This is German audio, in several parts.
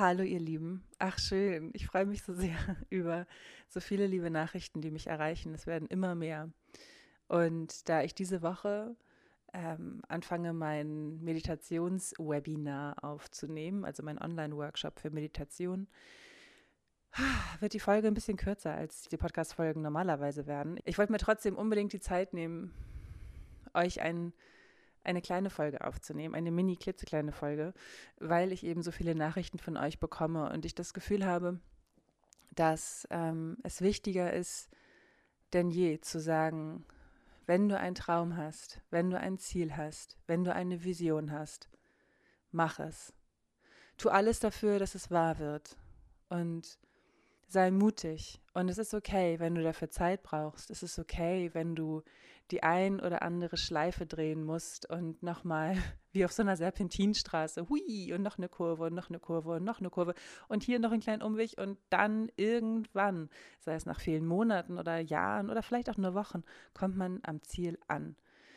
Hallo ihr Lieben. Ach schön, ich freue mich so sehr über so viele liebe Nachrichten, die mich erreichen. Es werden immer mehr. Und da ich diese Woche ähm, anfange, mein Meditationswebinar aufzunehmen, also mein Online-Workshop für Meditation, wird die Folge ein bisschen kürzer, als die Podcast-Folgen normalerweise werden. Ich wollte mir trotzdem unbedingt die Zeit nehmen, euch ein eine kleine Folge aufzunehmen, eine mini klitzekleine Folge, weil ich eben so viele Nachrichten von euch bekomme und ich das Gefühl habe, dass ähm, es wichtiger ist denn je zu sagen, wenn du einen Traum hast, wenn du ein Ziel hast, wenn du eine Vision hast, mach es. Tu alles dafür, dass es wahr wird. Und sei mutig. Und es ist okay, wenn du dafür Zeit brauchst. Es ist okay, wenn du die ein oder andere Schleife drehen musst und nochmal wie auf so einer Serpentinstraße, hui, und noch eine Kurve und noch eine Kurve und noch eine Kurve und hier noch einen kleinen Umweg und dann irgendwann, sei es nach vielen Monaten oder Jahren oder vielleicht auch nur Wochen, kommt man am Ziel an.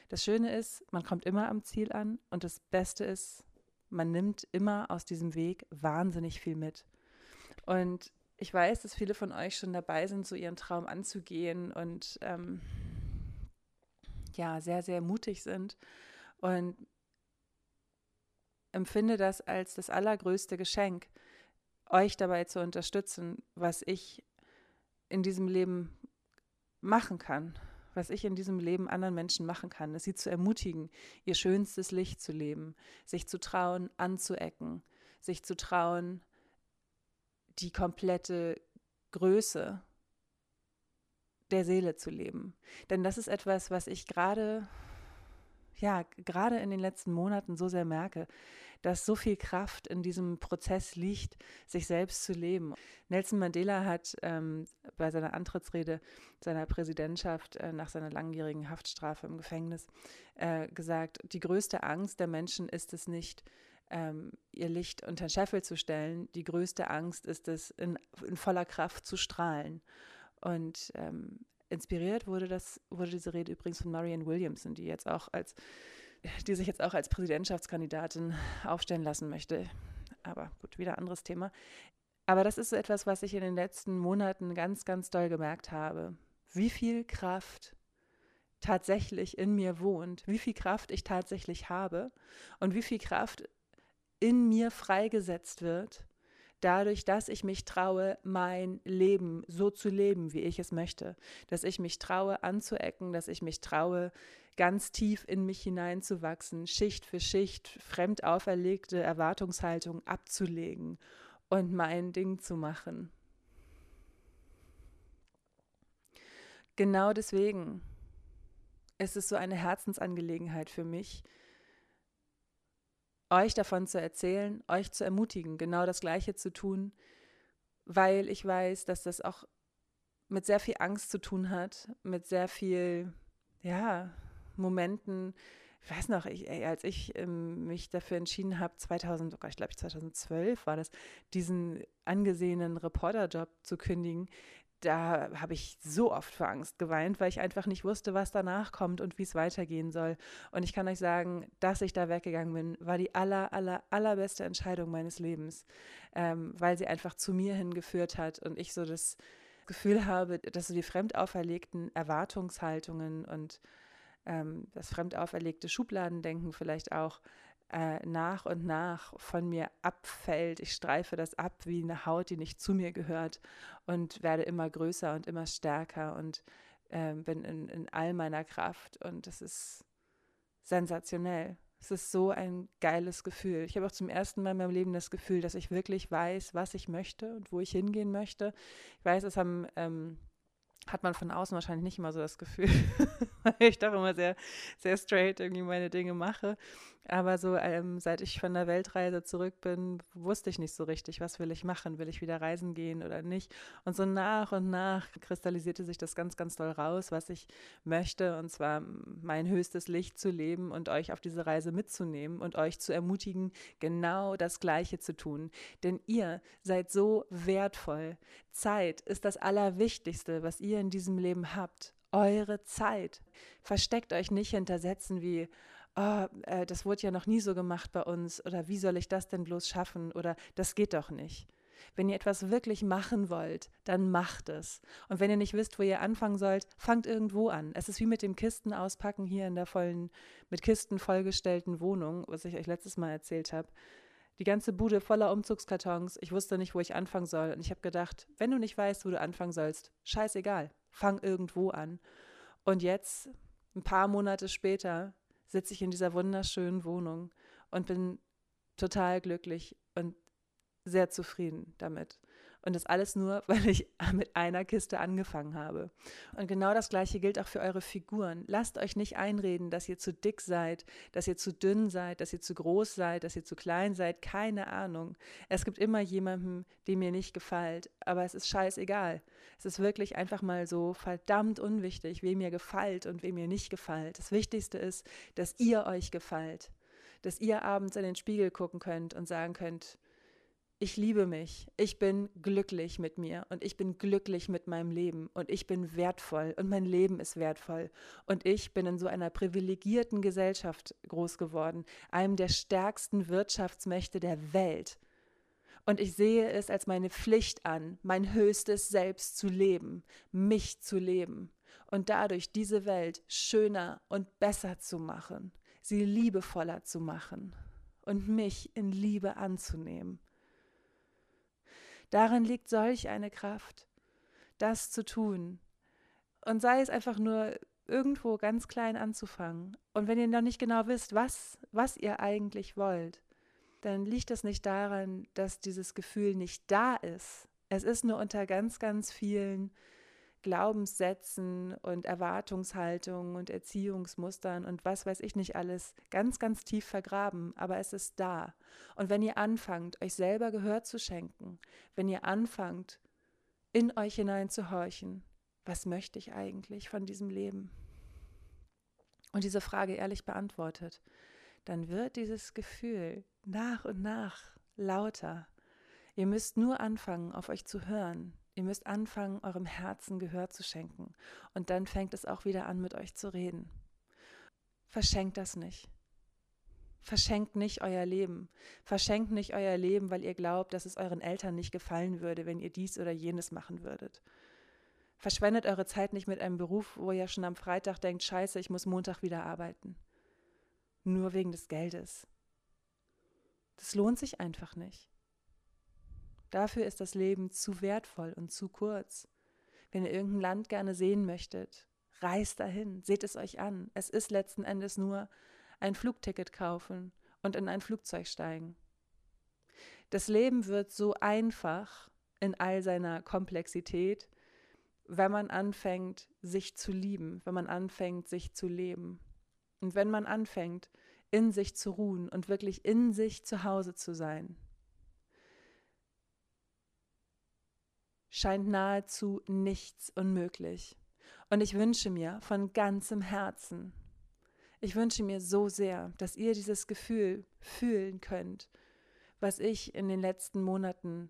Das Schöne ist, man kommt immer am Ziel an und das Beste ist, man nimmt immer aus diesem Weg wahnsinnig viel mit. Und ich weiß, dass viele von euch schon dabei sind, so ihren Traum anzugehen und ähm, ja, sehr, sehr mutig sind. Und empfinde das als das allergrößte Geschenk, euch dabei zu unterstützen, was ich in diesem Leben machen kann, was ich in diesem Leben anderen Menschen machen kann, ist sie zu ermutigen, ihr schönstes Licht zu leben, sich zu trauen, anzuecken, sich zu trauen, die komplette Größe der Seele zu leben. Denn das ist etwas, was ich gerade, ja, gerade in den letzten Monaten so sehr merke, dass so viel Kraft in diesem Prozess liegt, sich selbst zu leben. Nelson Mandela hat ähm, bei seiner Antrittsrede seiner Präsidentschaft äh, nach seiner langjährigen Haftstrafe im Gefängnis äh, gesagt, die größte Angst der Menschen ist es nicht, ähm, ihr Licht unter den Scheffel zu stellen. Die größte Angst ist es, in, in voller Kraft zu strahlen. Und ähm, inspiriert wurde das, wurde diese Rede übrigens von Marianne Williamson, die jetzt auch als, die sich jetzt auch als Präsidentschaftskandidatin aufstellen lassen möchte. Aber gut, wieder anderes Thema. Aber das ist so etwas, was ich in den letzten Monaten ganz, ganz doll gemerkt habe. Wie viel Kraft tatsächlich in mir wohnt, wie viel Kraft ich tatsächlich habe und wie viel Kraft in mir freigesetzt wird, dadurch, dass ich mich traue, mein Leben so zu leben, wie ich es möchte, dass ich mich traue, anzuecken, dass ich mich traue, ganz tief in mich hineinzuwachsen, Schicht für Schicht fremd auferlegte Erwartungshaltung abzulegen und mein Ding zu machen. Genau deswegen ist es so eine Herzensangelegenheit für mich, euch davon zu erzählen, euch zu ermutigen, genau das Gleiche zu tun, weil ich weiß, dass das auch mit sehr viel Angst zu tun hat, mit sehr viel, ja, Momenten. Ich weiß noch, ich, ey, als ich ähm, mich dafür entschieden habe, 2000, oh ich glaube 2012 war das, diesen angesehenen Reporterjob zu kündigen, da habe ich so oft vor Angst geweint, weil ich einfach nicht wusste, was danach kommt und wie es weitergehen soll. Und ich kann euch sagen, dass ich da weggegangen bin, war die aller, aller, allerbeste Entscheidung meines Lebens, ähm, weil sie einfach zu mir hingeführt hat und ich so das Gefühl habe, dass so die fremd auferlegten Erwartungshaltungen und ähm, das fremd auferlegte Schubladendenken vielleicht auch äh, nach und nach von mir abfällt. Ich streife das ab wie eine Haut, die nicht zu mir gehört und werde immer größer und immer stärker und äh, bin in, in all meiner Kraft. Und das ist sensationell. Es ist so ein geiles Gefühl. Ich habe auch zum ersten Mal in meinem Leben das Gefühl, dass ich wirklich weiß, was ich möchte und wo ich hingehen möchte. Ich weiß, es haben ähm, hat man von außen wahrscheinlich nicht immer so das Gefühl, weil ich doch immer sehr, sehr straight irgendwie meine Dinge mache. Aber so, ähm, seit ich von der Weltreise zurück bin, wusste ich nicht so richtig, was will ich machen? Will ich wieder reisen gehen oder nicht? Und so nach und nach kristallisierte sich das ganz, ganz doll raus, was ich möchte. Und zwar mein höchstes Licht zu leben und euch auf diese Reise mitzunehmen und euch zu ermutigen, genau das Gleiche zu tun. Denn ihr seid so wertvoll. Zeit ist das Allerwichtigste, was ihr in diesem Leben habt. Eure Zeit. Versteckt euch nicht hinter Sätzen wie, oh, äh, das wurde ja noch nie so gemacht bei uns oder wie soll ich das denn bloß schaffen oder das geht doch nicht. Wenn ihr etwas wirklich machen wollt, dann macht es. Und wenn ihr nicht wisst, wo ihr anfangen sollt, fangt irgendwo an. Es ist wie mit dem Kisten auspacken hier in der vollen, mit Kisten vollgestellten Wohnung, was ich euch letztes Mal erzählt habe. Die ganze Bude voller Umzugskartons. Ich wusste nicht, wo ich anfangen soll. Und ich habe gedacht, wenn du nicht weißt, wo du anfangen sollst, scheißegal, fang irgendwo an. Und jetzt, ein paar Monate später, sitze ich in dieser wunderschönen Wohnung und bin total glücklich und sehr zufrieden damit. Und das alles nur, weil ich mit einer Kiste angefangen habe. Und genau das Gleiche gilt auch für eure Figuren. Lasst euch nicht einreden, dass ihr zu dick seid, dass ihr zu dünn seid, dass ihr zu groß seid, dass ihr zu klein seid. Keine Ahnung. Es gibt immer jemanden, dem ihr nicht gefällt. Aber es ist scheißegal. Es ist wirklich einfach mal so verdammt unwichtig, wem ihr gefällt und wem ihr nicht gefällt. Das Wichtigste ist, dass ihr euch gefällt. Dass ihr abends in den Spiegel gucken könnt und sagen könnt, ich liebe mich, ich bin glücklich mit mir und ich bin glücklich mit meinem Leben und ich bin wertvoll und mein Leben ist wertvoll und ich bin in so einer privilegierten Gesellschaft groß geworden, einem der stärksten Wirtschaftsmächte der Welt. Und ich sehe es als meine Pflicht an, mein höchstes Selbst zu leben, mich zu leben und dadurch diese Welt schöner und besser zu machen, sie liebevoller zu machen und mich in Liebe anzunehmen. Darin liegt solch eine Kraft, das zu tun. Und sei es einfach nur irgendwo ganz klein anzufangen. Und wenn ihr noch nicht genau wisst, was, was ihr eigentlich wollt, dann liegt es nicht daran, dass dieses Gefühl nicht da ist. Es ist nur unter ganz, ganz vielen Glaubenssätzen und Erwartungshaltungen und Erziehungsmustern und was weiß ich nicht alles ganz, ganz tief vergraben, aber es ist da. Und wenn ihr anfangt, euch selber Gehör zu schenken, wenn ihr anfangt, in euch hinein zu horchen, was möchte ich eigentlich von diesem Leben? Und diese Frage ehrlich beantwortet, dann wird dieses Gefühl nach und nach lauter. Ihr müsst nur anfangen, auf euch zu hören, Ihr müsst anfangen, eurem Herzen Gehör zu schenken. Und dann fängt es auch wieder an, mit euch zu reden. Verschenkt das nicht. Verschenkt nicht euer Leben. Verschenkt nicht euer Leben, weil ihr glaubt, dass es euren Eltern nicht gefallen würde, wenn ihr dies oder jenes machen würdet. Verschwendet eure Zeit nicht mit einem Beruf, wo ihr schon am Freitag denkt, scheiße, ich muss Montag wieder arbeiten. Nur wegen des Geldes. Das lohnt sich einfach nicht. Dafür ist das Leben zu wertvoll und zu kurz. Wenn ihr irgendein Land gerne sehen möchtet, reist dahin, seht es euch an. Es ist letzten Endes nur ein Flugticket kaufen und in ein Flugzeug steigen. Das Leben wird so einfach in all seiner Komplexität, wenn man anfängt, sich zu lieben, wenn man anfängt, sich zu leben. Und wenn man anfängt, in sich zu ruhen und wirklich in sich zu Hause zu sein. Scheint nahezu nichts unmöglich. Und ich wünsche mir von ganzem Herzen, ich wünsche mir so sehr, dass ihr dieses Gefühl fühlen könnt, was ich in den letzten Monaten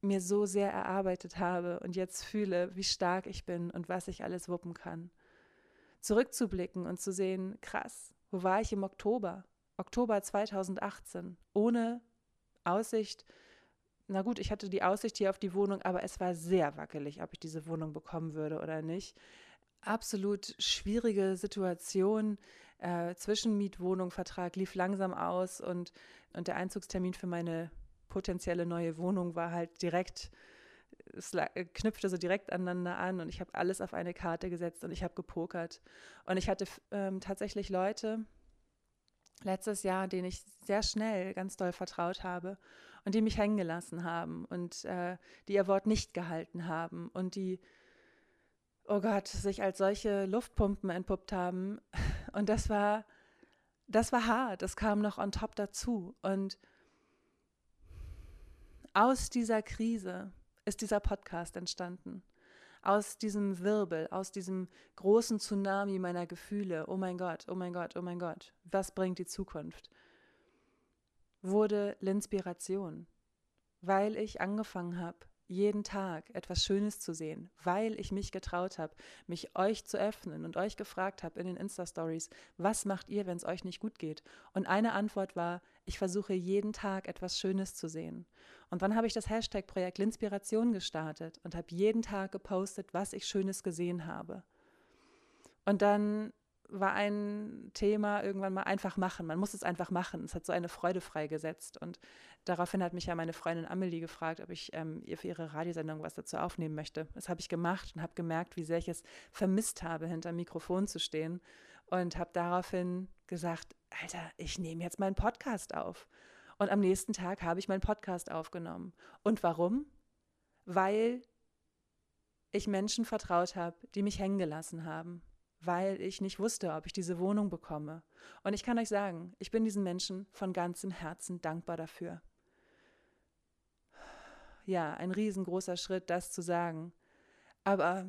mir so sehr erarbeitet habe und jetzt fühle, wie stark ich bin und was ich alles wuppen kann. Zurückzublicken und zu sehen, krass, wo war ich im Oktober? Oktober 2018, ohne Aussicht na gut, ich hatte die Aussicht hier auf die Wohnung, aber es war sehr wackelig, ob ich diese Wohnung bekommen würde oder nicht. Absolut schwierige Situation. Äh, Zwischenmietwohnungvertrag lief langsam aus und, und der Einzugstermin für meine potenzielle neue Wohnung war halt direkt, es knüpfte so direkt aneinander an und ich habe alles auf eine Karte gesetzt und ich habe gepokert. Und ich hatte ähm, tatsächlich Leute letztes Jahr, denen ich sehr schnell ganz doll vertraut habe und die mich hängen gelassen haben und äh, die ihr Wort nicht gehalten haben und die, oh Gott, sich als solche Luftpumpen entpuppt haben. Und das war, das war hart, das kam noch on top dazu. Und aus dieser Krise ist dieser Podcast entstanden. Aus diesem Wirbel, aus diesem großen Tsunami meiner Gefühle. Oh mein Gott, oh mein Gott, oh mein Gott. Was bringt die Zukunft? wurde L'inspiration, weil ich angefangen habe, jeden Tag etwas Schönes zu sehen, weil ich mich getraut habe, mich euch zu öffnen und euch gefragt habe in den Insta-Stories, was macht ihr, wenn es euch nicht gut geht? Und eine Antwort war, ich versuche jeden Tag etwas Schönes zu sehen. Und dann habe ich das Hashtag-Projekt Linspiration gestartet und habe jeden Tag gepostet, was ich Schönes gesehen habe. Und dann war ein Thema irgendwann mal einfach machen. Man muss es einfach machen. Es hat so eine Freude freigesetzt. Und daraufhin hat mich ja meine Freundin Amelie gefragt, ob ich ähm, ihr für ihre Radiosendung was dazu aufnehmen möchte. Das habe ich gemacht und habe gemerkt, wie sehr ich es vermisst habe, hinter Mikrofon zu stehen. Und habe daraufhin gesagt, Alter, ich nehme jetzt meinen Podcast auf. Und am nächsten Tag habe ich meinen Podcast aufgenommen. Und warum? Weil ich Menschen vertraut habe, die mich hängen gelassen haben weil ich nicht wusste, ob ich diese Wohnung bekomme. Und ich kann euch sagen, ich bin diesen Menschen von ganzem Herzen dankbar dafür. Ja, ein riesengroßer Schritt, das zu sagen. Aber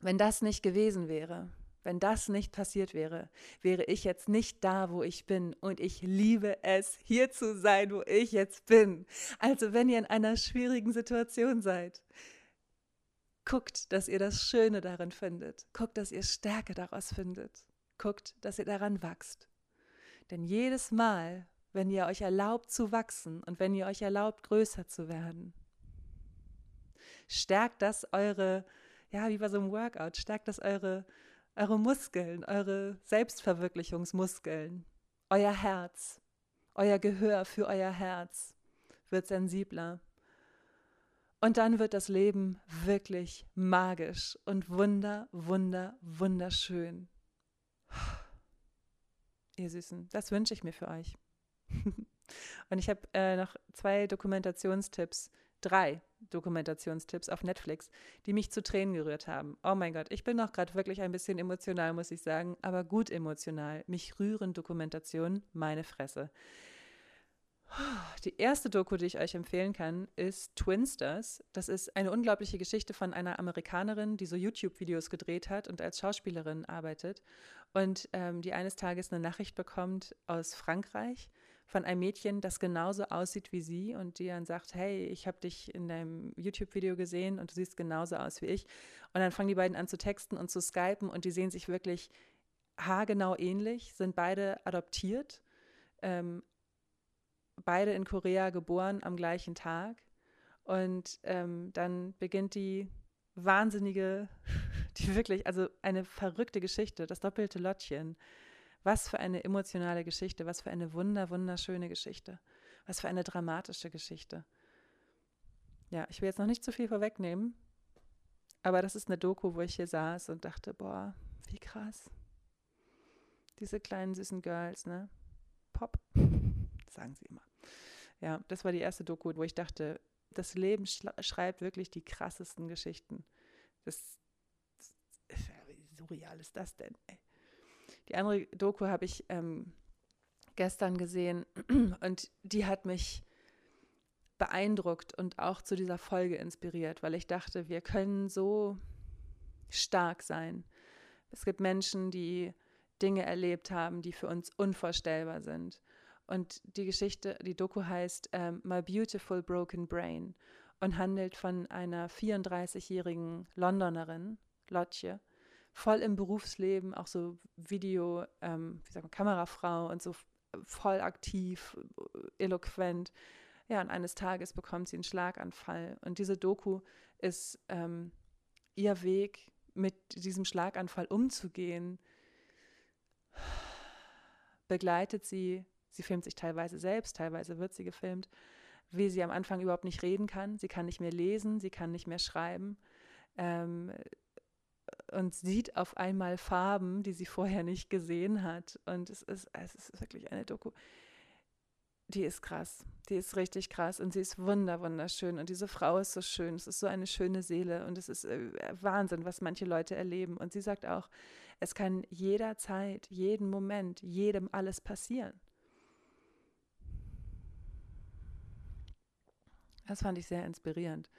wenn das nicht gewesen wäre, wenn das nicht passiert wäre, wäre ich jetzt nicht da, wo ich bin. Und ich liebe es, hier zu sein, wo ich jetzt bin. Also wenn ihr in einer schwierigen Situation seid, Guckt, dass ihr das Schöne darin findet. Guckt, dass ihr Stärke daraus findet. Guckt, dass ihr daran wachst. Denn jedes Mal, wenn ihr euch erlaubt zu wachsen und wenn ihr euch erlaubt, größer zu werden, stärkt das eure, ja, wie bei so einem Workout, stärkt das eure, eure Muskeln, eure Selbstverwirklichungsmuskeln, euer Herz, euer Gehör für euer Herz wird sensibler und dann wird das Leben wirklich magisch und wunder, wunder, wunderschön. Ihr Süßen, das wünsche ich mir für euch. und ich habe äh, noch zwei Dokumentationstipps, drei Dokumentationstipps auf Netflix, die mich zu Tränen gerührt haben. Oh mein Gott, ich bin noch gerade wirklich ein bisschen emotional, muss ich sagen, aber gut emotional. Mich rühren Dokumentationen, meine Fresse. Die erste Doku, die ich euch empfehlen kann, ist Twinsters. Das ist eine unglaubliche Geschichte von einer Amerikanerin, die so YouTube-Videos gedreht hat und als Schauspielerin arbeitet und ähm, die eines Tages eine Nachricht bekommt aus Frankreich von einem Mädchen, das genauso aussieht wie sie und die dann sagt, hey, ich habe dich in deinem YouTube-Video gesehen und du siehst genauso aus wie ich. Und dann fangen die beiden an zu texten und zu skypen und die sehen sich wirklich haargenau ähnlich, sind beide adoptiert. Ähm, beide in Korea geboren am gleichen Tag. Und ähm, dann beginnt die wahnsinnige, die wirklich, also eine verrückte Geschichte, das doppelte Lottchen. Was für eine emotionale Geschichte, was für eine wunder, wunderschöne Geschichte, was für eine dramatische Geschichte. Ja, ich will jetzt noch nicht zu viel vorwegnehmen, aber das ist eine Doku, wo ich hier saß und dachte, boah, wie krass. Diese kleinen süßen Girls, ne? Pop, sagen sie immer. Ja, das war die erste Doku, wo ich dachte, das Leben schreibt wirklich die krassesten Geschichten. Das, das wie surreal ist das denn? Ey? Die andere Doku habe ich ähm, gestern gesehen und die hat mich beeindruckt und auch zu dieser Folge inspiriert, weil ich dachte, wir können so stark sein. Es gibt Menschen, die Dinge erlebt haben, die für uns unvorstellbar sind. Und die Geschichte, die Doku heißt ähm, My Beautiful Broken Brain und handelt von einer 34-jährigen Londonerin, Lotje, voll im Berufsleben, auch so Video, ähm, wie sagt man, Kamerafrau und so voll aktiv, eloquent. Ja, und eines Tages bekommt sie einen Schlaganfall. Und diese Doku ist ähm, ihr Weg, mit diesem Schlaganfall umzugehen, begleitet sie Sie filmt sich teilweise selbst, teilweise wird sie gefilmt, wie sie am Anfang überhaupt nicht reden kann. Sie kann nicht mehr lesen, sie kann nicht mehr schreiben ähm, und sieht auf einmal Farben, die sie vorher nicht gesehen hat. Und es ist, es ist wirklich eine Doku. Die ist krass, die ist richtig krass und sie ist wunder, wunderschön und diese Frau ist so schön, es ist so eine schöne Seele und es ist äh, Wahnsinn, was manche Leute erleben. Und sie sagt auch, es kann jederzeit, jeden Moment, jedem alles passieren. Das fand ich sehr inspirierend.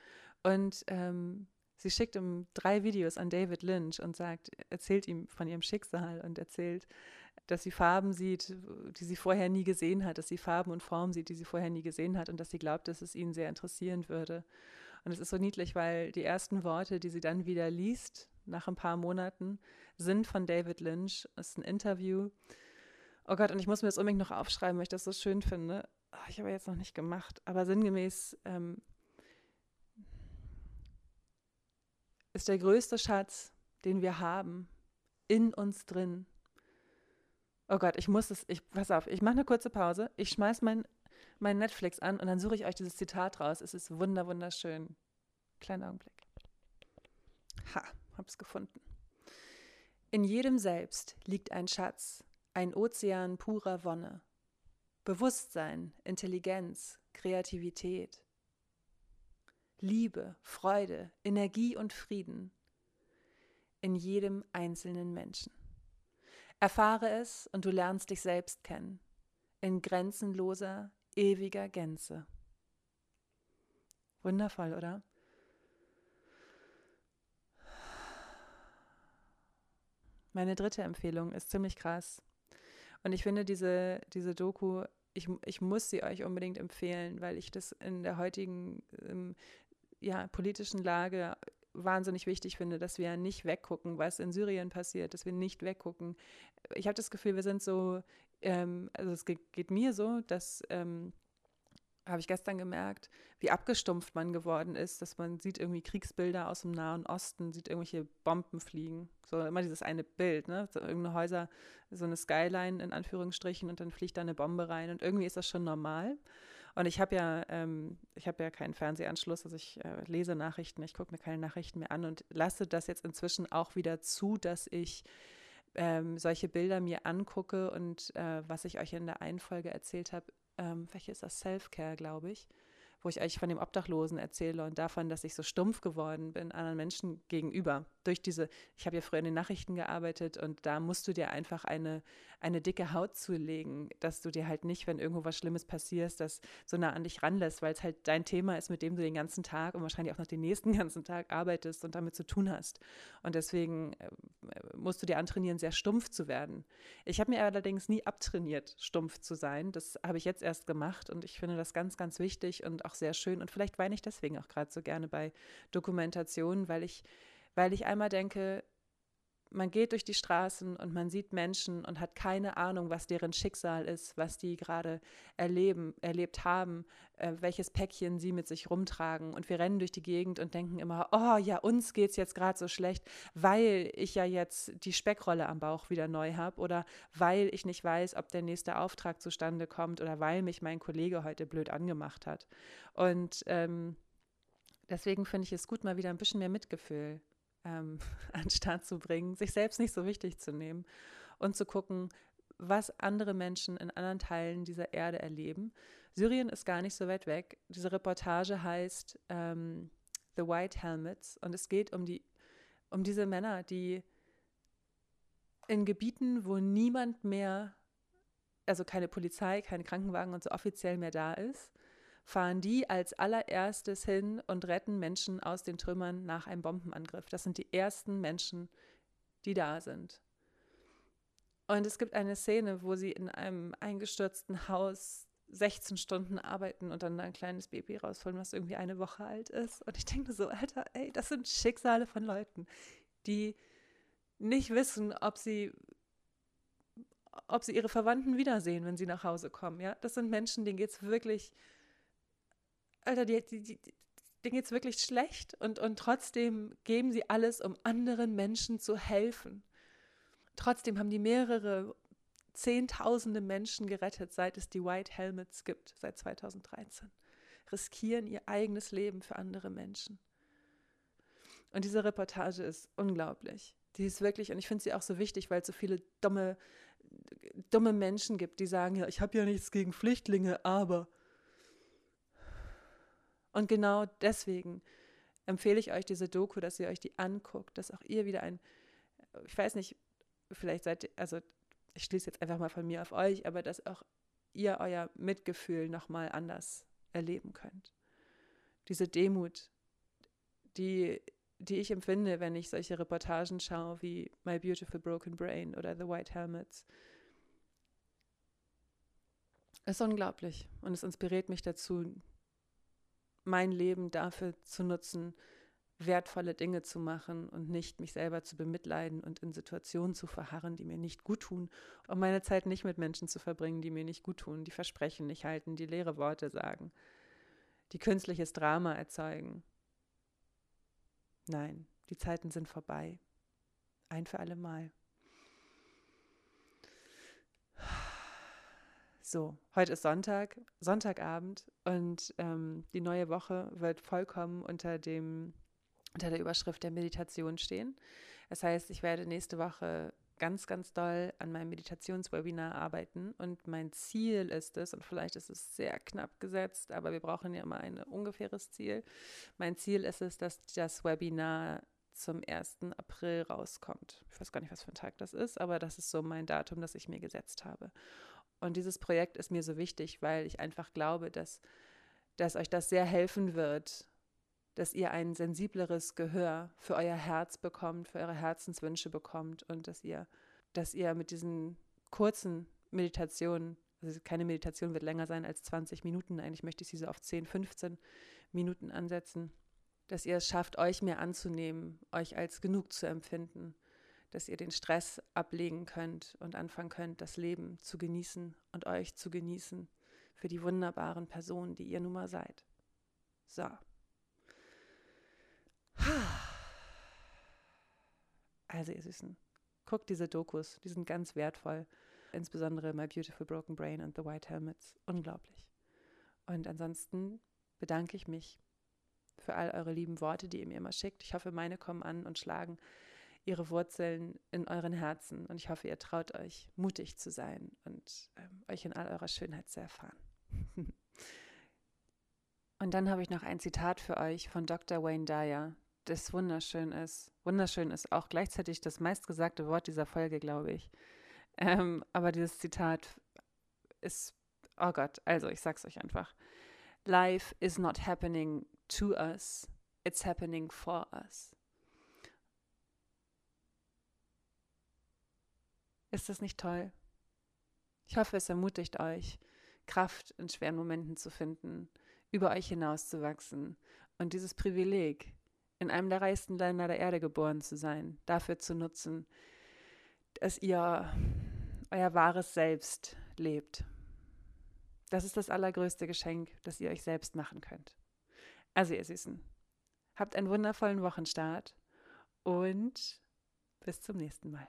Und ähm, sie schickt ihm drei Videos an David Lynch und sagt, erzählt ihm von ihrem Schicksal und erzählt, dass sie Farben sieht, die sie vorher nie gesehen hat, dass sie Farben und Formen sieht, die sie vorher nie gesehen hat und dass sie glaubt, dass es ihn sehr interessieren würde. Und es ist so niedlich, weil die ersten Worte, die sie dann wieder liest, nach ein paar Monaten, sind von David Lynch. Das ist ein Interview. Oh Gott, und ich muss mir das unbedingt noch aufschreiben, weil ich das so schön finde. Oh, ich habe jetzt noch nicht gemacht, aber sinngemäß ähm, ist der größte Schatz, den wir haben, in uns drin. Oh Gott, ich muss es, ich, pass auf, ich mache eine kurze Pause, ich schmeiß mein, mein Netflix an und dann suche ich euch dieses Zitat raus. Es ist wunder, wunderschön. Kleiner Augenblick. Ha, hab's gefunden. In jedem Selbst liegt ein Schatz, ein Ozean purer Wonne. Bewusstsein, Intelligenz, Kreativität. Liebe, Freude, Energie und Frieden in jedem einzelnen Menschen. Erfahre es und du lernst dich selbst kennen, in grenzenloser, ewiger Gänze. Wundervoll, oder? Meine dritte Empfehlung ist ziemlich krass. Und ich finde diese, diese Doku, ich, ich muss sie euch unbedingt empfehlen, weil ich das in der heutigen ähm, ja, politischen Lage wahnsinnig wichtig finde, dass wir nicht weggucken, was in Syrien passiert, dass wir nicht weggucken. Ich habe das Gefühl, wir sind so, ähm, also es geht, geht, mir so, dass ähm, habe ich gestern gemerkt, wie abgestumpft man geworden ist, dass man sieht irgendwie Kriegsbilder aus dem Nahen Osten, sieht irgendwelche Bomben fliegen. So immer dieses eine Bild, ne? So irgendeine Häuser, so eine Skyline in Anführungsstrichen und dann fliegt da eine Bombe rein und irgendwie ist das schon normal. Und ich habe ja, ähm, ich habe ja keinen Fernsehanschluss, also ich äh, lese Nachrichten, ich gucke mir keine Nachrichten mehr an und lasse das jetzt inzwischen auch wieder zu, dass ich ähm, solche Bilder mir angucke und äh, was ich euch in der einen Folge erzählt habe, ähm, welche ist das? Self-Care, glaube ich wo ich euch von dem Obdachlosen erzähle und davon, dass ich so stumpf geworden bin anderen Menschen gegenüber. Durch diese, ich habe ja früher in den Nachrichten gearbeitet und da musst du dir einfach eine, eine dicke Haut zulegen, dass du dir halt nicht, wenn irgendwo was Schlimmes passiert, das so nah an dich ranlässt, weil es halt dein Thema ist, mit dem du den ganzen Tag und wahrscheinlich auch noch den nächsten ganzen Tag arbeitest und damit zu tun hast. Und deswegen äh, musst du dir antrainieren, sehr stumpf zu werden. Ich habe mir allerdings nie abtrainiert, stumpf zu sein. Das habe ich jetzt erst gemacht und ich finde das ganz, ganz wichtig und auch auch sehr schön und vielleicht weine ich deswegen auch gerade so gerne bei Dokumentationen, weil ich, weil ich einmal denke, man geht durch die Straßen und man sieht Menschen und hat keine Ahnung, was deren Schicksal ist, was die gerade erleben, erlebt haben, äh, welches Päckchen sie mit sich rumtragen. Und wir rennen durch die Gegend und denken immer, oh ja, uns geht es jetzt gerade so schlecht, weil ich ja jetzt die Speckrolle am Bauch wieder neu habe oder weil ich nicht weiß, ob der nächste Auftrag zustande kommt oder weil mich mein Kollege heute blöd angemacht hat. Und ähm, deswegen finde ich es gut, mal wieder ein bisschen mehr Mitgefühl ähm, an den Start zu bringen, sich selbst nicht so wichtig zu nehmen und zu gucken, was andere Menschen in anderen Teilen dieser Erde erleben. Syrien ist gar nicht so weit weg. Diese Reportage heißt ähm, The White Helmets und es geht um die um diese Männer, die in Gebieten, wo niemand mehr, also keine Polizei, keine Krankenwagen und so offiziell mehr da ist, fahren die als allererstes hin und retten Menschen aus den Trümmern nach einem Bombenangriff. Das sind die ersten Menschen, die da sind. Und es gibt eine Szene, wo sie in einem eingestürzten Haus 16 Stunden arbeiten und dann ein kleines Baby rausholen, was irgendwie eine Woche alt ist. Und ich denke so, Alter, ey, das sind Schicksale von Leuten, die nicht wissen, ob sie ob sie ihre Verwandten wiedersehen, wenn sie nach Hause kommen. Ja, das sind Menschen, denen geht es wirklich Alter, die, die, die, denen geht es wirklich schlecht und, und trotzdem geben sie alles, um anderen Menschen zu helfen. Trotzdem haben die mehrere Zehntausende Menschen gerettet, seit es die White Helmets gibt, seit 2013. Riskieren ihr eigenes Leben für andere Menschen. Und diese Reportage ist unglaublich. Die ist wirklich, und ich finde sie auch so wichtig, weil es so viele dumme, dumme Menschen gibt, die sagen, ja, ich habe ja nichts gegen Flüchtlinge, aber und genau deswegen empfehle ich euch diese Doku, dass ihr euch die anguckt, dass auch ihr wieder ein, ich weiß nicht, vielleicht seid ihr, also ich schließe jetzt einfach mal von mir auf euch, aber dass auch ihr euer Mitgefühl nochmal anders erleben könnt. Diese Demut, die, die ich empfinde, wenn ich solche Reportagen schaue wie My Beautiful Broken Brain oder The White Helmets, ist unglaublich und es inspiriert mich dazu, mein Leben dafür zu nutzen, wertvolle Dinge zu machen und nicht mich selber zu bemitleiden und in Situationen zu verharren, die mir nicht gut tun, um meine Zeit nicht mit Menschen zu verbringen, die mir nicht gut tun, die Versprechen nicht halten, die leere Worte sagen, die künstliches Drama erzeugen. Nein, die Zeiten sind vorbei. Ein für alle Mal. So, heute ist Sonntag, Sonntagabend und ähm, die neue Woche wird vollkommen unter dem unter der Überschrift der Meditation stehen. Das heißt, ich werde nächste Woche ganz, ganz doll an meinem Meditationswebinar arbeiten und mein Ziel ist es, und vielleicht ist es sehr knapp gesetzt, aber wir brauchen ja immer ein ungefähres Ziel. Mein Ziel ist es, dass das Webinar zum 1. April rauskommt. Ich weiß gar nicht, was für ein Tag das ist, aber das ist so mein Datum, das ich mir gesetzt habe. Und dieses Projekt ist mir so wichtig, weil ich einfach glaube, dass, dass euch das sehr helfen wird, dass ihr ein sensibleres Gehör für euer Herz bekommt, für eure Herzenswünsche bekommt und dass ihr, dass ihr mit diesen kurzen Meditationen, also keine Meditation wird länger sein als 20 Minuten, eigentlich möchte ich sie so auf 10, 15 Minuten ansetzen, dass ihr es schafft, euch mehr anzunehmen, euch als genug zu empfinden, dass ihr den Stress ablegen könnt und anfangen könnt, das Leben zu genießen und euch zu genießen für die wunderbaren Personen, die ihr nun mal seid. So. Also ihr Süßen, guckt diese Dokus, die sind ganz wertvoll. Insbesondere My Beautiful Broken Brain and The White Helmets. Unglaublich. Und ansonsten bedanke ich mich für all eure lieben Worte, die ihr mir immer schickt. Ich hoffe, meine kommen an und schlagen ihre Wurzeln in euren Herzen. Und ich hoffe, ihr traut euch, mutig zu sein und ähm, euch in all eurer Schönheit zu erfahren. und dann habe ich noch ein Zitat für euch von Dr. Wayne Dyer, das wunderschön ist. Wunderschön ist auch gleichzeitig das meistgesagte Wort dieser Folge, glaube ich. Ähm, aber dieses Zitat ist, oh Gott, also ich sag's euch einfach. Life is not happening to us, it's happening for us. Ist das nicht toll? Ich hoffe, es ermutigt euch, Kraft in schweren Momenten zu finden, über euch hinauszuwachsen und dieses Privileg, in einem der reichsten Länder der Erde geboren zu sein, dafür zu nutzen, dass ihr euer wahres Selbst lebt. Das ist das allergrößte Geschenk, das ihr euch selbst machen könnt. Also ihr Süßen, habt einen wundervollen Wochenstart und bis zum nächsten Mal.